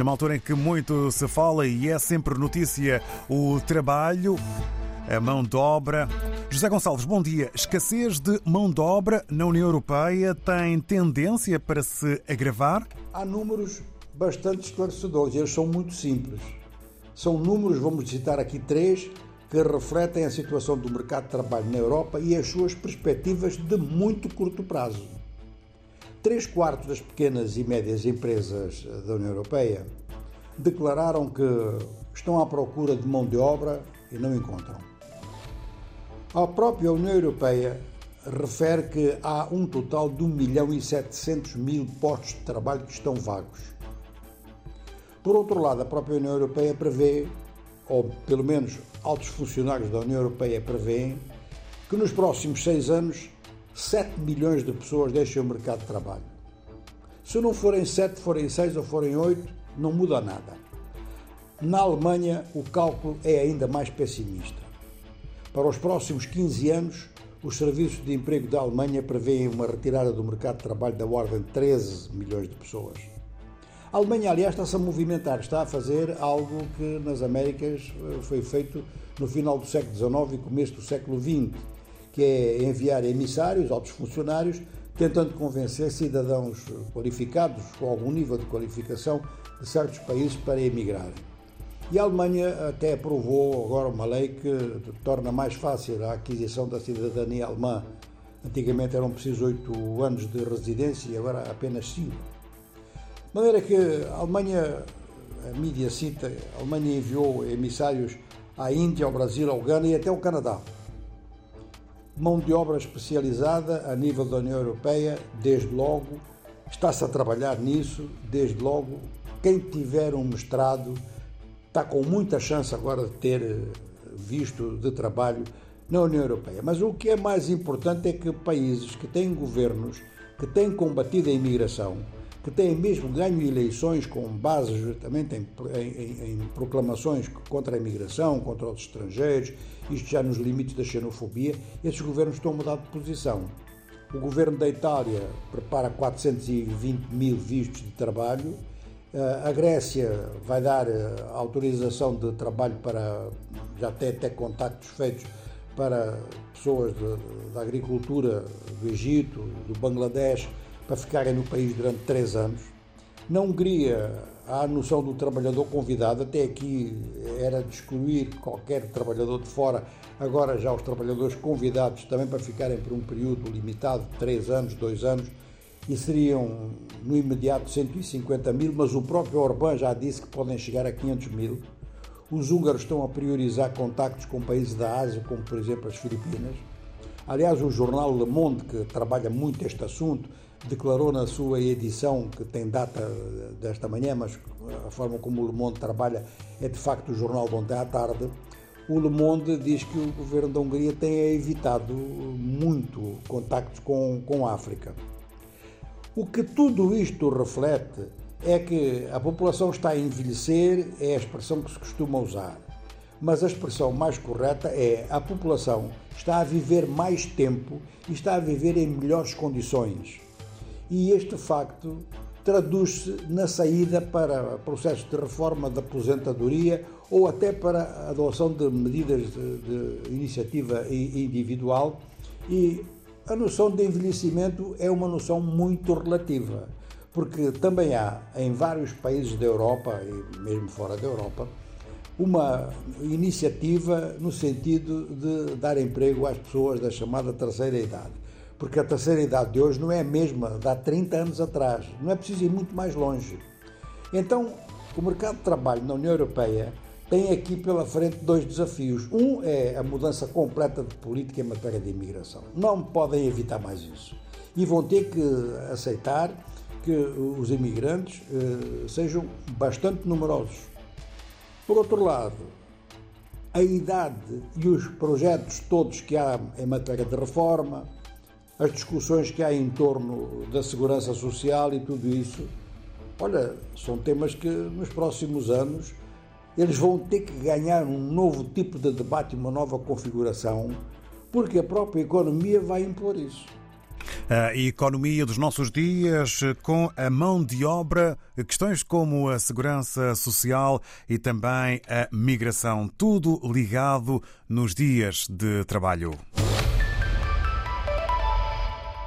Numa altura em que muito se fala e é sempre notícia o trabalho, a mão de obra. José Gonçalves, bom dia. Escassez de mão de obra na União Europeia tem tendência para se agravar? Há números bastante esclarecedores, eles são muito simples. São números, vamos citar aqui três, que refletem a situação do mercado de trabalho na Europa e as suas perspectivas de muito curto prazo. Três quartos das pequenas e médias empresas da União Europeia declararam que estão à procura de mão de obra e não encontram. A própria União Europeia refere que há um total de 1 milhão e 700 mil postos de trabalho que estão vagos. Por outro lado, a própria União Europeia prevê, ou pelo menos altos funcionários da União Europeia prevêem, que nos próximos seis anos 7 milhões de pessoas deixem o mercado de trabalho. Se não forem 7, forem 6 ou forem 8, não muda nada. Na Alemanha, o cálculo é ainda mais pessimista. Para os próximos 15 anos, os serviços de emprego da Alemanha prevêem uma retirada do mercado de trabalho da ordem de 13 milhões de pessoas. A Alemanha, aliás, está-se a movimentar, está a fazer algo que nas Américas eh, foi feito no final do século XIX e começo do século XX, que é enviar emissários, altos funcionários, tentando convencer cidadãos qualificados, com algum nível de qualificação, de certos países para emigrarem. E a Alemanha até aprovou agora uma lei que torna mais fácil a aquisição da cidadania alemã. Antigamente eram precisos oito anos de residência e agora apenas cinco. De maneira que a Alemanha, a mídia cita, a Alemanha enviou emissários à Índia, ao Brasil, ao Ghana e até ao Canadá. Mão de obra especializada a nível da União Europeia, desde logo, está-se a trabalhar nisso, desde logo. Quem tiver um mestrado está com muita chance agora de ter visto de trabalho na União Europeia. Mas o que é mais importante é que países que têm governos que têm combatido a imigração, que têm mesmo ganho eleições com base justamente em, em, em, proclamações contra a imigração, contra os estrangeiros, isto já nos limites da xenofobia, esses governos estão a mudar de posição. O governo da Itália prepara 420 mil vistos de trabalho, eh, a Grécia vai dar eh, autorização de trabalho para, já tem até contactos feitos para pessoas da agricultura do Egito, do Bangladesh, para ficarem no país durante três anos. Na Hungria, há a noção do trabalhador convidado, até aqui era de excluir qualquer trabalhador de fora, agora já os trabalhadores convidados também para ficarem por um período limitado, três anos, dois anos, e seriam no imediato 150 mil, mas o próprio Orbán já disse que podem chegar a 500 mil. Os húngaros estão a priorizar contactos com países da Ásia, como por exemplo as Filipinas. Aliás, o jornal Le Monde, que trabalha muito este assunto, declarou na sua edição, que tem data desta manhã, mas a forma como o Le Monde trabalha é de facto o jornal de ontem à tarde. O Le Monde diz que o governo da Hungria tem evitado muito contactos com, com a África. O que tudo isto reflete é que a população está a envelhecer, é a expressão que se costuma usar. Mas a expressão mais correta é a população está a viver mais tempo e está a viver em melhores condições e este facto traduz-se na saída para processos de reforma da aposentadoria ou até para a adoção de medidas de, de iniciativa individual. E a noção de envelhecimento é uma noção muito relativa, porque também há em vários países da Europa e mesmo fora da Europa uma iniciativa no sentido de dar emprego às pessoas da chamada terceira idade porque a terceira idade de hoje não é a mesma de há 30 anos atrás, não é preciso ir muito mais longe. Então, o mercado de trabalho na União Europeia tem aqui pela frente dois desafios. Um é a mudança completa de política em matéria de imigração. Não podem evitar mais isso. E vão ter que aceitar que os imigrantes eh, sejam bastante numerosos. Por outro lado, a idade e os projetos todos que há em matéria de reforma, as discussões que há em torno da segurança social e tudo isso, olha, são temas que nos próximos anos eles vão ter que ganhar um novo tipo de debate, uma nova configuração, porque a própria economia vai impor isso. A economia dos nossos dias com a mão de obra, questões como a segurança social e também a migração, tudo ligado nos dias de trabalho.